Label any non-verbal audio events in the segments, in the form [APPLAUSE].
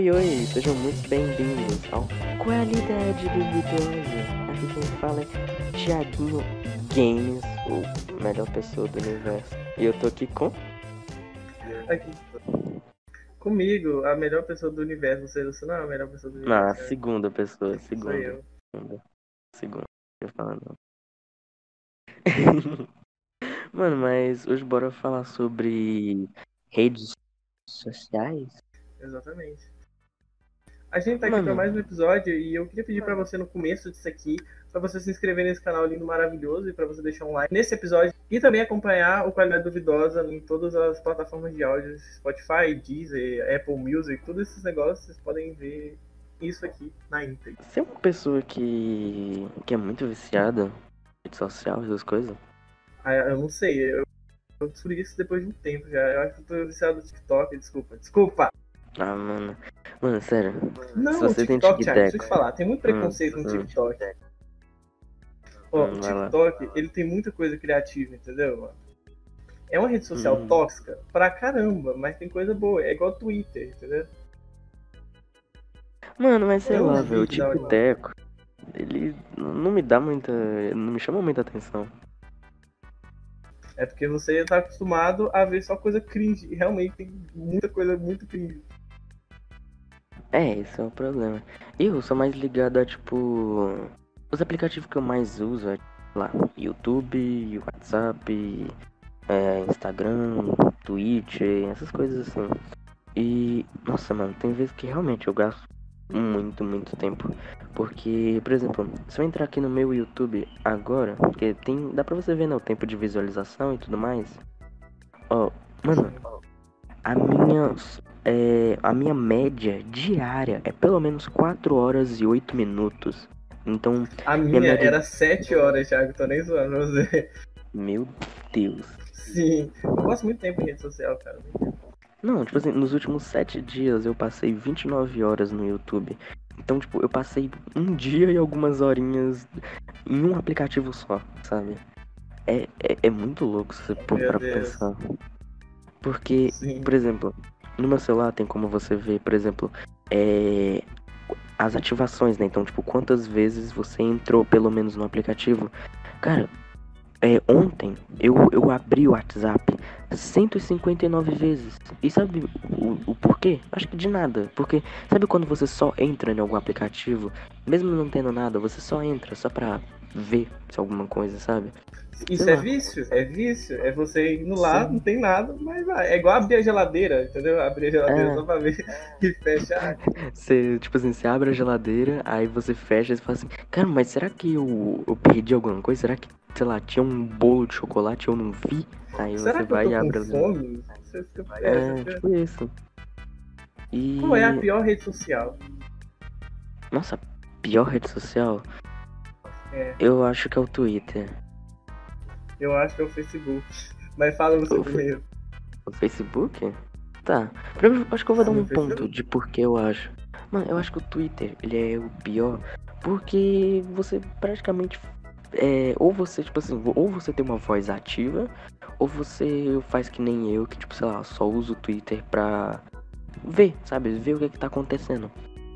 Oi, oi, sejam muito bem-vindos ao Qualidade Duvidosa. Aqui quem fala é Thiaguinho Games, o melhor pessoa do universo. E eu tô aqui com. Aqui. Comigo, a melhor pessoa do universo. Você, você não é a melhor pessoa do Não, a universo. né? segunda pessoa, Sou segunda. eu. Segunda. Segunda. Eu falando. [LAUGHS] Mano, mas hoje bora falar sobre redes sociais. Exatamente. A gente tá aqui Mano. pra mais um episódio e eu queria pedir pra você no começo disso aqui, pra você se inscrever nesse canal lindo maravilhoso e pra você deixar um like nesse episódio e também acompanhar o Qualidade Duvidosa em todas as plataformas de áudio, Spotify, Deezer, Apple Music, todos esses negócios, vocês podem ver isso aqui na íntegra. Você é uma pessoa que, que é muito viciada em rede social, essas coisas? Ah, eu não sei, eu, eu descobri isso depois de um tempo já. Eu acho que eu tô viciado no TikTok, desculpa. Desculpa! Ah, mano. Mano, sério. Não, Se você tem TikTok, Thiago, deixa eu te falar, tem muito preconceito Hum, no hum. TikTok. Ó, Hum, o vai lá. TikTok, ele tem muita coisa criativa, entendeu? mano? É uma rede social Hum. tóxica pra caramba, mas tem coisa boa. É igual Twitter, entendeu? Mano, mas sei É lá, velho. O. Tico-Teco, ele não me dá muita. Não me chama muita atenção. É porque você tá acostumado a ver só coisa cringe. E realmente tem muita coisa muito cringe. É, esse é o problema. Eu sou mais ligado a, tipo. Os aplicativos que eu mais uso é, lá, YouTube, WhatsApp, é, Instagram, Twitch, essas coisas assim. E, nossa, mano, tem vezes que realmente eu gasto muito, muito tempo. Porque, por exemplo, se eu entrar aqui no meu YouTube agora, porque tem. dá pra você ver, né, o tempo de visualização e tudo mais. Ó, mano, a minha. É, a minha média diária é pelo menos 4 horas e 8 minutos. Então, A minha média- era 7 horas, Thiago. Tô nem zoando você. meu Deus. Sim. Eu passo muito tempo em rede social, cara. Não, tipo assim, nos últimos 7 dias eu passei 29 horas no YouTube. Então, tipo, eu passei um [LAUGHS] dia e algumas horinhas em um aplicativo só, sabe? É, é, é muito louco se você pôr pra Deus. pensar. Porque, Sim. por exemplo, no meu celular tem como você ver, por exemplo, é, as ativações, né? Então, tipo, quantas vezes você entrou pelo menos no aplicativo. Cara, é, ontem eu, eu abri o WhatsApp 159 vezes. E sabe o, o porquê? Acho que de nada. Porque sabe quando você só entra em algum aplicativo, mesmo não tendo nada, você só entra só pra ver se alguma coisa, sabe? Isso é vício? É vício. É você indo lá, Sim. não tem nada, mas vai. É igual abrir a geladeira, entendeu? Abrir a geladeira É. só pra ver [LAUGHS] e fechar. Você, tipo assim, você abre a geladeira, aí você fecha e fala assim, cara, mas será que eu, eu perdi alguma coisa? Será que, sei lá, tinha um bolo de chocolate e eu não vi? Aí Será você que eu vai e abre a geladeira. Você fica- é, É, tipo isso. E. Qual é a pior rede social? Nossa, pior rede social? É. Eu acho que é o Twitter. Eu acho que é o Facebook. Mas fala você O primeiro. O Facebook? Tá. Primeiro, acho que eu vou dar um ponto de por que eu acho. Mano, eu acho que o Twitter, ele é o pior. Porque você praticamente. É, ou você, tipo assim, ou você tem uma voz ativa, ou você faz que nem eu, que, tipo, sei lá, só usa o Twitter pra ver, sabe? Ver o que, que tá acontecendo.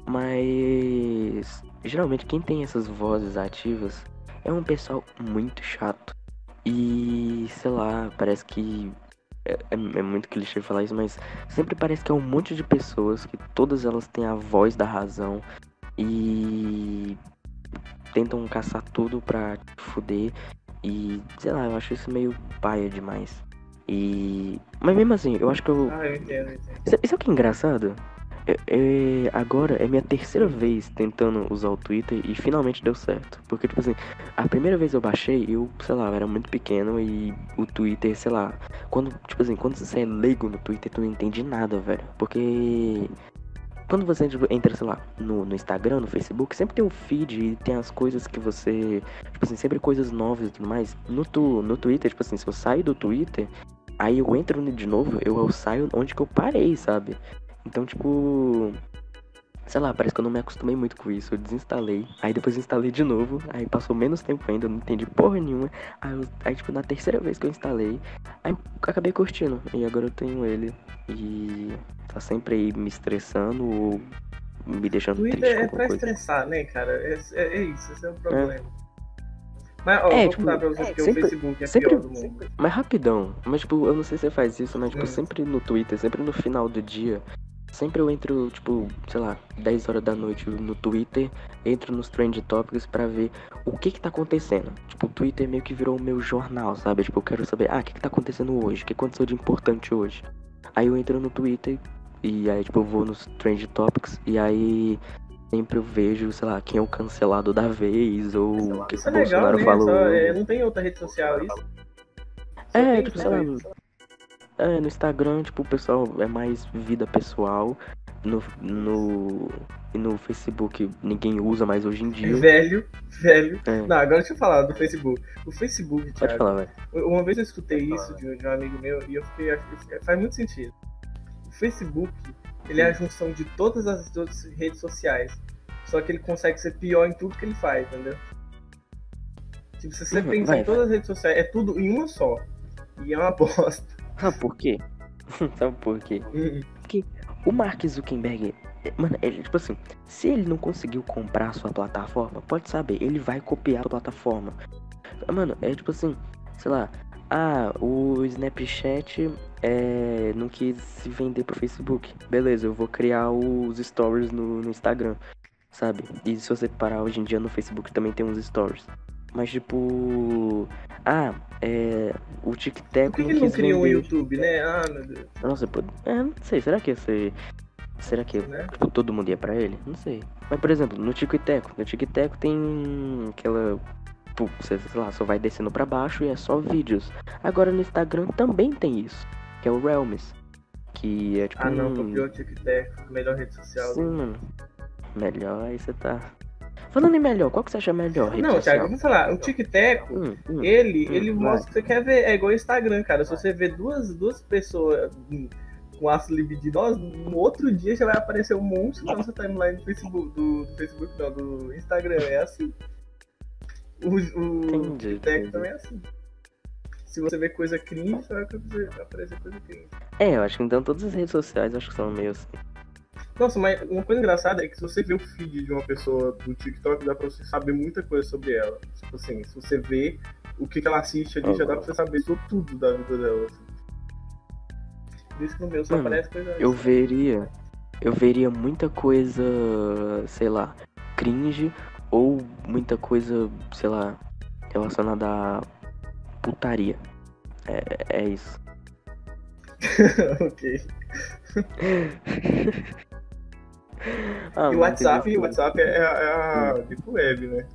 Mas. Geralmente, quem tem essas vozes ativas é um pessoal muito chato. E, sei lá, parece que. É, é- é muito clichê falar isso, mas sempre parece que é um monte de pessoas que todas elas têm a voz da razão e tentam caçar tudo pra te fuder. E, sei lá, eu acho isso meio paia demais. E. Mas mesmo assim, eu acho que eu. Ah, eu entendo, eu entendo. Isso, isso é o que é engraçado? É- é- agora é minha terceira vez tentando usar o Twitter e finalmente deu certo. Porque, tipo assim, a primeira vez eu baixei, eu, sei lá, eu era muito pequeno e o Twitter, sei lá, quando, tipo assim, quando você é leigo no Twitter, tu não entende nada, velho. Porque quando você tipo, entra, sei lá, no, no Instagram, no Facebook, sempre tem o feed e tem as coisas que você. Tipo assim, sempre coisas novas e tudo mais. No, tu, no Twitter, tipo assim, se eu saio do Twitter, aí eu entro de novo, eu, eu saio onde que eu parei, sabe? Então, tipo. Sei lá, parece que eu não me acostumei muito com isso. Eu desinstalei. Aí depois instalei de novo. Aí passou menos tempo ainda, eu não entendi porra nenhuma. Aí, eu- aí, tipo, na terceira vez que eu instalei, aí eu acabei curtindo. E agora eu tenho ele. E tá sempre aí me estressando ou me deixando Twitter triste é pra coisa. estressar, né, cara? É, é- é isso, esse é o problema. Mas, ó, É, vou tipo, pra vocês é, que o sempre- Facebook é sempre- pior do mundo. Mas rapidão, mas tipo, eu não sei se você faz isso, mas tipo, Hum. sempre no Twitter, sempre no final do dia, sempre eu entro, tipo, sei lá, 10 horas da noite no Twitter, entro nos Trend Topics pra ver o que que tá acontecendo. Tipo, o Twitter meio que virou o meu jornal, sabe? Tipo, eu quero saber, ah, o que que tá acontecendo hoje? O que aconteceu de importante hoje? Aí eu entro no Twitter e aí, tipo, eu vou nos Trend Topics e aí sempre eu vejo, sei lá, quem é o cancelado da vez ou o que, o é legal, Bolsonaro né? falou. Só, é, não tem outra rede social isso. É, tipo, sei lá, isso. É, no Instagram, tipo, o pessoal é mais vida pessoal. No, no, e no Facebook ninguém usa mais hoje em dia. Velho, velho. É. Não, agora deixa eu falar do Facebook. O Facebook, Pode Thiago, falar, velho. Uma vez eu escutei isso de um, de um amigo meu e eu fiquei, acho que faz muito sentido. O Facebook, ele é a junção de todas as outras redes sociais. Só que ele consegue ser pior em tudo que ele faz, entendeu? Tipo, se você Uhum, pensar vai, em todas as redes sociais, é tudo em uma só. E é uma [LAUGHS] bosta. Sabe por quê? [LAUGHS] Sabe por quê? Hum, O Mark Zuckerberg, é, mano, ele, tipo assim, se ele não conseguiu comprar a sua plataforma, pode saber, ele vai copiar a plataforma. Mano, é tipo assim, sei lá, ah, o Snapchat é, não quis se vender pro Facebook. Beleza, eu vou criar os stories no, no Instagram, sabe? E se você parar hoje em dia no Facebook também tem uns stories. Mas tipo. Ah, é. O TikTok Por que, ele não um vender. YouTube, né? Ah, meu Deus. Nossa, pô, é, não sei, será que ia ser. Será que Né? tipo, todo mundo ia pra ele? Não sei. Mas, por exemplo, no Tico e Teco, no Tico e Teco tem aquela. Pô, você, sei lá, só vai descendo pra baixo e é só vídeos. Agora no Instagram também tem isso, que é o Realms. Que é tipo. Ah, não, um... copiou o TikTok, melhor rede social. Sim, mano. Melhor, aí você tá. Falando em melhor, qual que você acha melhor? Não? Thiago, vou falar, o TikTok, Hum, hum. ele, Hum, ele mostra o que você quer ver. É igual o Instagram, cara. Se você vê duas, duas pessoas hum, com ácido libidinoso, no outro dia já vai aparecer um monstro na nossa timeline do Facebook, do, do Facebook não, do Instagram. É assim. O, o TikTok também é assim. Se você vê coisa cringe, vai aparecer, vai aparecer coisa cringe. É, eu acho que então todas as redes sociais acho que são meio assim. Nossa, mas uma coisa engraçada é que se você vê o feed de uma pessoa do TikTok, dá pra você saber muita coisa sobre ela. Tipo assim, se você vê o que, que ela assiste ali, já dá pra você saber sobre tudo da vida dela. Assim. Que no meu só Mano, aparece coisa. Eu veria. Eu veria muita coisa, sei lá, cringe ou muita coisa, sei lá, relacionada a putaria. É, é isso. [LAUGHS] ok. [LAUGHS] Ah, e o WhatsApp, o WhatsApp é, a- é a Deep Web, né?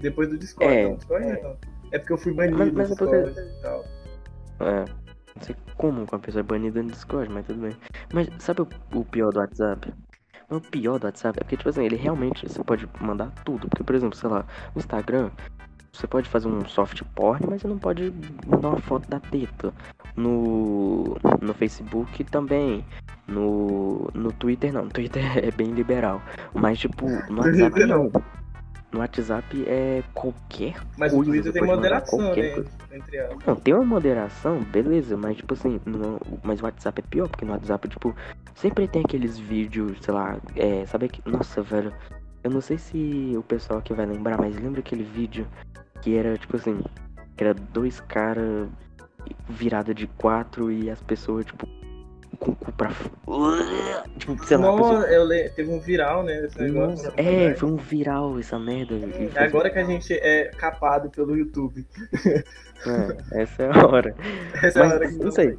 Depois do Discord. É. Discord não. É porque eu fui banido Mas- mas é porque- Discord e tal. É. Não sei como com a pessoa é banida no Discord, mas tudo bem. Mas sabe o, o pior do WhatsApp? O pior do WhatsApp é porque, tipo assim, ele realmente você pode mandar tudo. Porque, por exemplo, sei lá, no Instagram, você pode fazer um soft porn, mas você não pode mandar uma foto da teta. No, no Facebook também. No, no Twitter não. No [LAUGHS] Twitter é bem liberal. Mas, tipo, no WhatsApp Twitter não. No WhatsApp é qualquer Mas o coisa, Twitter você tem pode mandar moderação, né? coisa. Entre elas. Não, tem uma moderação, beleza, mas tipo assim, no, mas o WhatsApp é pior, porque no WhatsApp, tipo, sempre tem aqueles vídeos, sei lá, é, sabe que. Nossa, velho, eu não sei se o pessoal aqui vai lembrar, mas lembra aquele vídeo que era, tipo assim, que era dois caras virada de quatro e as pessoas, tipo, com o cu pra f- Tipo, sei lá, a pessoa. Nossa, eu le... teve um viral, né? Esse negócio. Nossa, é, foi um viral essa merda. É agora que a gente é capado pelo YouTube. [LAUGHS] É, essa é a [LAUGHS] hora. Essa é a hora Mas, que não sei.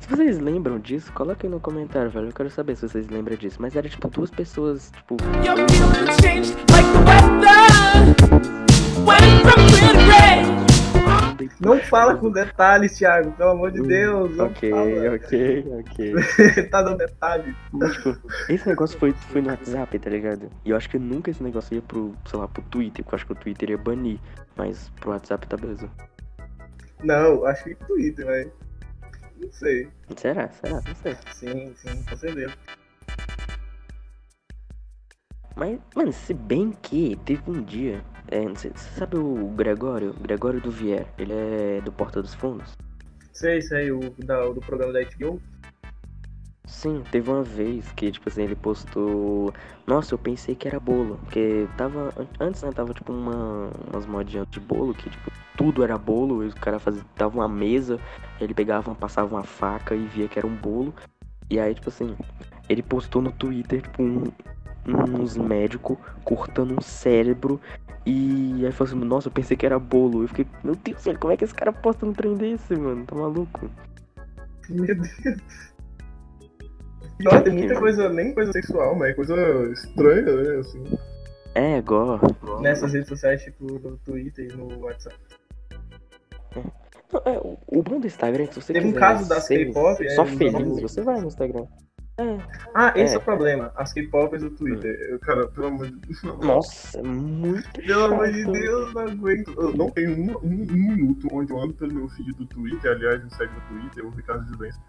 Se vocês lembram disso, coloquem no comentário, velho. Eu quero saber se vocês lembram disso. Mas era tipo duas pessoas, tipo. Your Não fala com detalhes, Thiago, pelo amor de Deus. Não Hum, Ok, fala. ok, ok. [LAUGHS] tá dando detalhes. Mas, tipo, esse negócio foi, foi no WhatsApp, tá ligado? E eu acho que nunca esse negócio ia pro, sei lá, pro Twitter, porque eu acho que o Twitter ia banir. Mas pro WhatsApp tá beleza. Não, acho que Twitter, velho. Não sei. Será? Será? Não sei. Sim, sim, com certeza. Mas, mano, se bem que teve um dia. É, não sei, você sabe o Gregório? Gregório do Vier. Ele é do Porta dos Fundos? Sei, sei, o da, do programa da HBO. Sim, teve uma vez que, tipo assim, ele postou. Nossa, eu pensei que era bolo. Porque tava. an- Antes, né, tava tipo uma, umas modinhas de bolo que, tipo, tudo era bolo. E o cara fazia. Tava uma mesa, ele pegava, passava uma faca e via que era um bolo. E aí, tipo assim, ele postou no Twitter, tipo, um, uns médicos cortando um cérebro. E aí falou assim, nossa, eu pensei que era bolo. Eu fiquei, meu Deus, velho, como é que esse cara posta um trem desse, mano? Tá maluco? Meu Deus. Pior, tem muita coisa, nem coisa sexual, mas é coisa estranha, né? Assim. É, igual. Nessas redes sociais, tipo no Twitter e no WhatsApp. Não, é, o, bom do Instagram é que se você Teve um quiser caso das ser K-pop, Só é, feliz, não- você vai no Instagram. É. Ah, esse é, É. o problema. As K-popers do Twitter. Eu, cara, pelo amor de Deus. [LAUGHS] Nossa, é muito Pelo amor de. Deus, não aguento. Eu não tenho um, um- um minuto onde eu ando pelo meu feed do Twitter, aliás, me segue no Twitter, o Ricardo Juventus.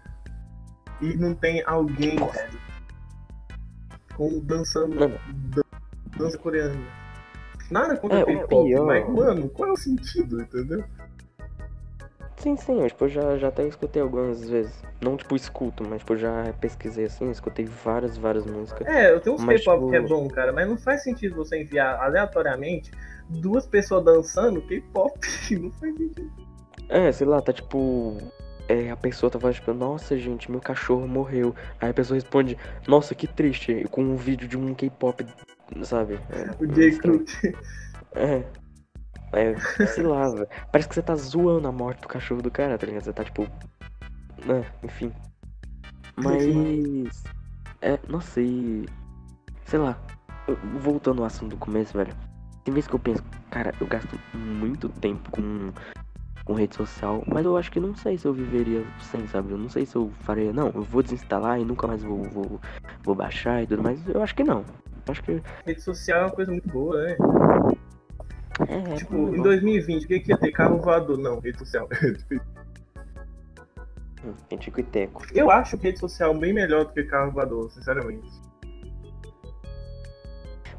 E não tem alguém, com dançando dan- dança coreana. Nada contra É, o K-pop, mas, mano, qual é o sentido, entendeu? Sim, sim, eu, tipo, eu já, já até escutei algumas vezes. Não, tipo, escuto, mas, tipo, já pesquisei assim, escutei várias, várias músicas. É, eu tenho uns K-pop tipo- que é bom, cara, mas não faz sentido você enviar aleatoriamente duas pessoas dançando K-pop. [LAUGHS] Não faz sentido. É, sei lá, tá tipo. É, a pessoa tá falando, tipo, nossa, gente, meu cachorro morreu. Aí a pessoa responde, nossa, que triste, com um vídeo de um K-pop, sabe? É, O J. Crew. É. É, sei lá, velho. Parece que você tá zoando a morte do cachorro do cara, tá ligado? Você tá tipo. É, enfim. Mas. É, nossa, e. Sei lá. eu- Voltando ao assunto do começo, velho. Tem vezes que eu penso, cara, eu gasto muito tempo com, com rede social, mas eu acho que não sei se eu viveria sem, sabe? Eu não sei se eu faria. Não, eu vou desinstalar e nunca mais vou, vou, vou baixar e tudo mais. Eu acho que não. Eu acho que. Rede social é uma coisa muito boa, né? É, é Tipo, em bom. 2020, o que, que ia ter? Carro voador? Não, rede social. Hum, Tem tico e teco. Eu acho rede social bem melhor do que carro voador, sinceramente.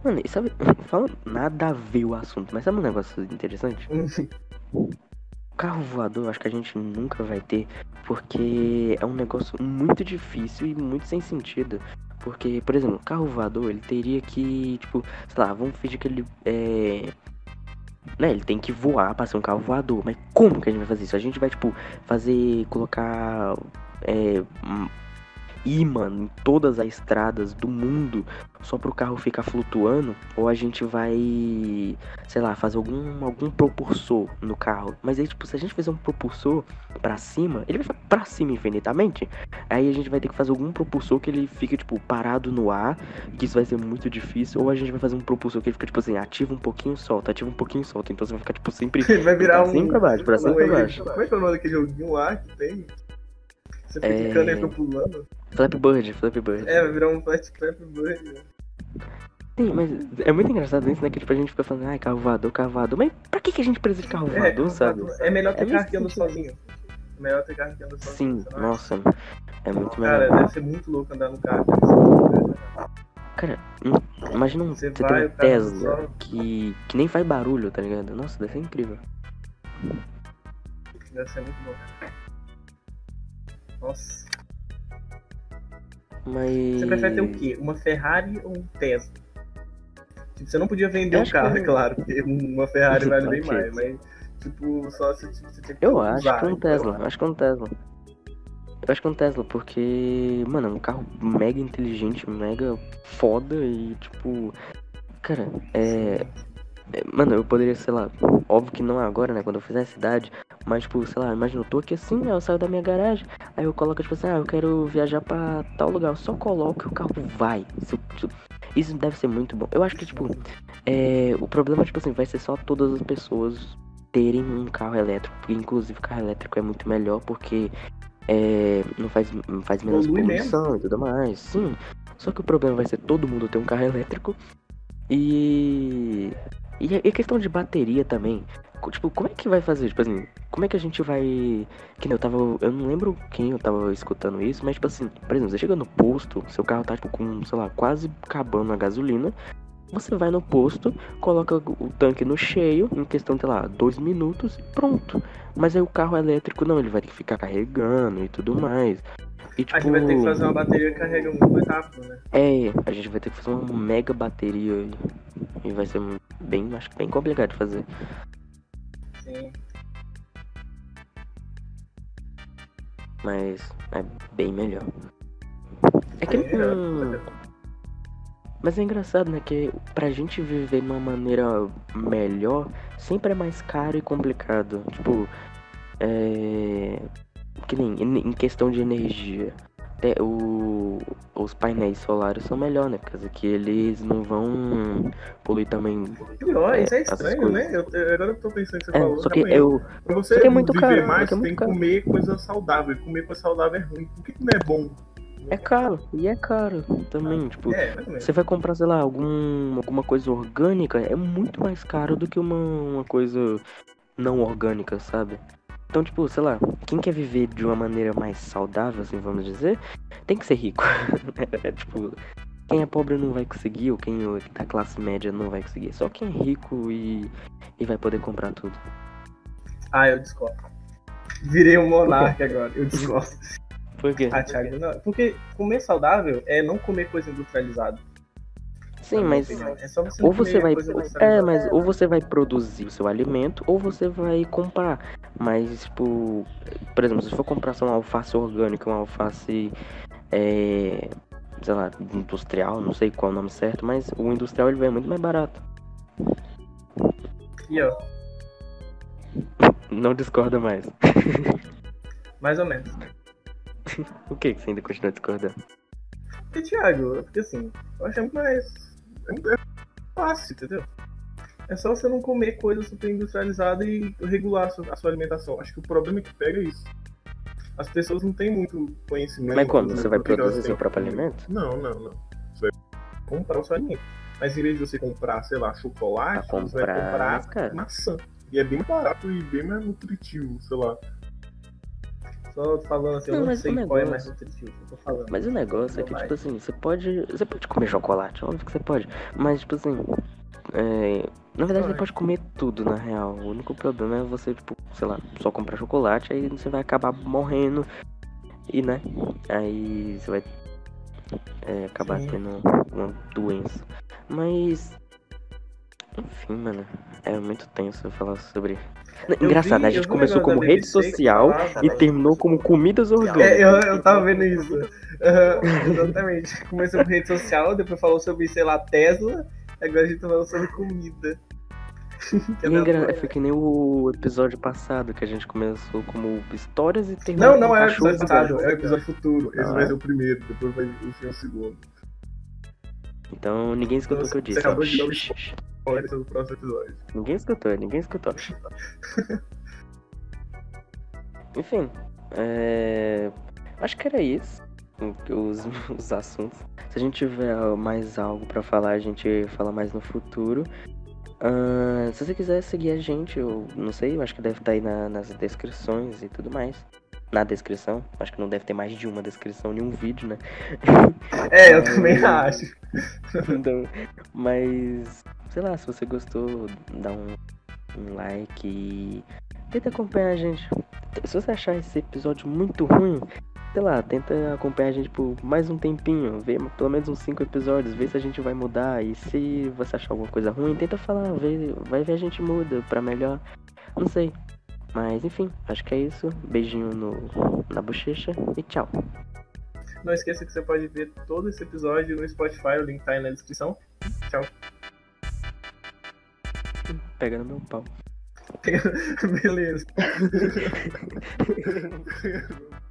Mano, e sabe, [LAUGHS] fala nada a ver o assunto, mas sabe um negócio interessante? O carro voador, eu acho que a gente nunca vai ter, porque é um negócio muito difícil e muito sem sentido. Porque, por exemplo, o carro voador, ele teria que, tipo, sei lá, vamos fingir que ele é. Né, ele tem que voar pra ser um carro voador. Mas como que a gente vai fazer isso? A gente vai, tipo, fazer. colocar. É. imã em todas as estradas do mundo só pro carro ficar flutuando, ou a gente vai, sei lá, fazer algum, algum propulsor no carro. Mas aí, tipo, se a gente fizer um propulsor pra cima, ele vai pra cima infinitamente. Aí a gente vai ter que fazer algum propulsor que ele fique, tipo, parado no ar, que isso vai ser muito difícil, ou a gente vai fazer um propulsor que ele fica, tipo assim, ativa um pouquinho, solta, ativa um pouquinho, solta. Então você vai ficar, tipo, sempre Ele vai virar pra um. cima pra baixo, pra cima pra baixo. Como é que é o nome daquele joguinho lá que tem? Você fica É. clicando e pulando? Flappy Bird, Bird. É, vai virar um flash flap bird. Sim, mas é muito engraçado isso, né? Que tipo, a gente fica falando, ai, carro voador, carro voador. Mas pra que, que a gente precisa de carro É, voador, sabe? é melhor ter É carro que anda sozinho. É melhor ter carro que anda sozinho. Sim, nossa, é muito melhor. Cara, deve ser muito louco andar no carro. sozinho, cara. Imagina um- Você você, vai, um Tesla só- que, que nem faz barulho, tá ligado? Nossa, deve ser incrível. Deve ser muito bom. Nossa. Mas. Você prefere ter o quê? Uma Ferrari ou um Tesla? Tipo, você não podia vender um carro, que- é claro, porque uma Ferrari [LAUGHS] vale bem mais, mas tipo, só se tipo, você tem que Eu usar, acho que é um então, Tesla, eu acho que é um Tesla. Eu acho que é um Tesla, porque, mano, é um carro mega inteligente, mega foda e, tipo. Cara, é. É, Mano, eu poderia, sei lá, óbvio que não agora, né? Quando eu fizer essa idade, mas, tipo, sei lá, imagina, eu tô aqui assim, eu saio da minha garagem, aí eu coloco, tipo assim, ah, eu quero viajar pra tal lugar, eu só coloco e o carro vai. Se eu- Isso deve ser muito bom. Eu acho que, tipo, é, o problema, tipo assim, vai ser só todas as pessoas terem um carro elétrico, inclusive carro elétrico é muito melhor porque é, não faz, não faz menos Polui poluição e tudo mais. Sim. Só que o problema vai ser todo mundo ter um carro elétrico e. E a e a questão de bateria também. Tipo, como é que vai fazer? Tipo assim, como é que a gente vai. Que nem eu tava. Eu não lembro quem eu tava escutando isso, mas tipo assim, por exemplo, você chega no posto, seu carro tá tipo com, sei lá, quase acabando a gasolina. Você vai no posto, coloca o tanque no cheio, em questão, sei lá, dois minutos e pronto. Mas aí o carro elétrico não, ele vai ter que ficar carregando e tudo mais. E, tipo, A gente vai ter que fazer uma bateria que carrega muito mais rápido, né? É, a gente vai ter que fazer uma mega bateria e, vai ser bem, acho que bem complicado de fazer. Sim. Mas é bem melhor. É que É, hum, Mas é engraçado, né? Que pra gente viver de uma maneira melhor, sempre é mais caro e complicado. Tipo, é. Que nem em em questão de energia. Até o, os painéis solares são melhor, né? Por causa que eles não vão poluir também. Pior, isso é estranho, né? Eu, eu- agora eu tô pensando que você É, falou. só que eu. Pra você que é muito viver caro, mais, é muito tem que comer coisa saudável. Comer coisa saudável é ruim. Por que, que não é bom? É caro. E é caro também. Tipo, É. Você vai comprar, sei lá, algum, alguma coisa orgânica, é muito mais caro do que uma, uma coisa não orgânica, sabe? Então, tipo, sei lá, quem quer viver de uma maneira mais saudável, assim, vamos dizer, tem que ser rico. [LAUGHS] é, tipo, quem é pobre não vai conseguir, ou quem é da classe média não vai conseguir. Só quem é rico e, e vai poder comprar tudo. Ah, eu discordo. Virei um monarca agora, eu discordo. Por quê? Ah, Thiago, não. Porque comer saudável é não comer coisa industrializada. Sim, mas opinião. É só você ou você vai é mas ou você vai produzir o seu alimento ou você vai comprar mas tipo por exemplo se for comprar lá, uma alface orgânica uma alface é, sei lá industrial não sei qual é o nome certo mas o industrial ele vai muito mais barato E ó, não discorda mais [LAUGHS] mais ou menos. [LAUGHS] o que que você ainda continua discordando Porque, Thiago, porque assim, eu acho mais. É fácil, entendeu? É só você não comer coisa super industrializada e regular a sua, alimentação. Acho que o problema que pega é isso. As pessoas não têm muito conhecimento. mas quando né, você vai produzir seu próprio alimento Não, não, não. Você vai comprar o seu alimento. Mas em vez de você comprar, sei lá, chocolate, Vai você vai comprar, comprar cara. maçã. E é bem barato e bem mais nutritivo, sei lá. Só falando assim, eu Não, não mas sei o qual é negócio- mais nutritivo, eu tô falando. Mas o negócio é que, tipo assim, você pode. Você pode comer chocolate, óbvio que você pode. Mas, tipo assim. é, na verdade, você Pode. pode comer tudo, na real. O único problema é você, tipo, sei lá, só comprar chocolate, aí você vai acabar morrendo. E, né? Aí você vai é, acabar Sim. tendo uma doença. Mas. Enfim, mano. É muito tenso falar sobre. Eu Engraçado, vi- a gente começou como rede social e terminou como comidas orgânicas. É, eu, eu tava vendo isso. Aham, exatamente. Começou com rede social, depois falou sobre, sei lá, Tesla, agora a gente tá falando sobre comida. [LAUGHS] É engra- foi que nem o episódio passado, que a gente começou como histórias e terminou Não, não é o episódio passado, é o episódio futuro. Esse Ah, vai é? ser o primeiro, depois vai ser o segundo. Então ninguém escutou o que eu Você disse. acabou ó. de dar um Esse é o próximo episódio. Ninguém escutou, ninguém escutou. [LAUGHS] Enfim, é... acho que era isso. Os, os assuntos. Se a gente tiver mais algo pra falar, a gente fala mais no futuro. Ah, se você quiser seguir a gente, eu não sei, eu acho que deve estar aí na- nas descrições e tudo mais. Na descrição, acho que não deve ter mais de uma descrição, nenhum vídeo, né? É, eu [LAUGHS] também acho. Então, mas, sei lá, se você gostou, dá um, um like e tenta acompanhar a gente. Se você achar esse episódio muito ruim, sei lá, tenta acompanhar a gente por mais um tempinho, vê pelo menos uns cinco episódios, vê se a gente vai mudar. E se você achar alguma coisa ruim, tenta falar, vê, vai ver a gente muda pra melhor. Não sei. Mas enfim, acho que é isso. Beijinho no, na bochecha e tchau. Não esqueça que você pode ver todo esse episódio no Spotify, o link tá aí na descrição. Tchau. Pega no meu pau. [LAUGHS] Beleza. [LAUGHS]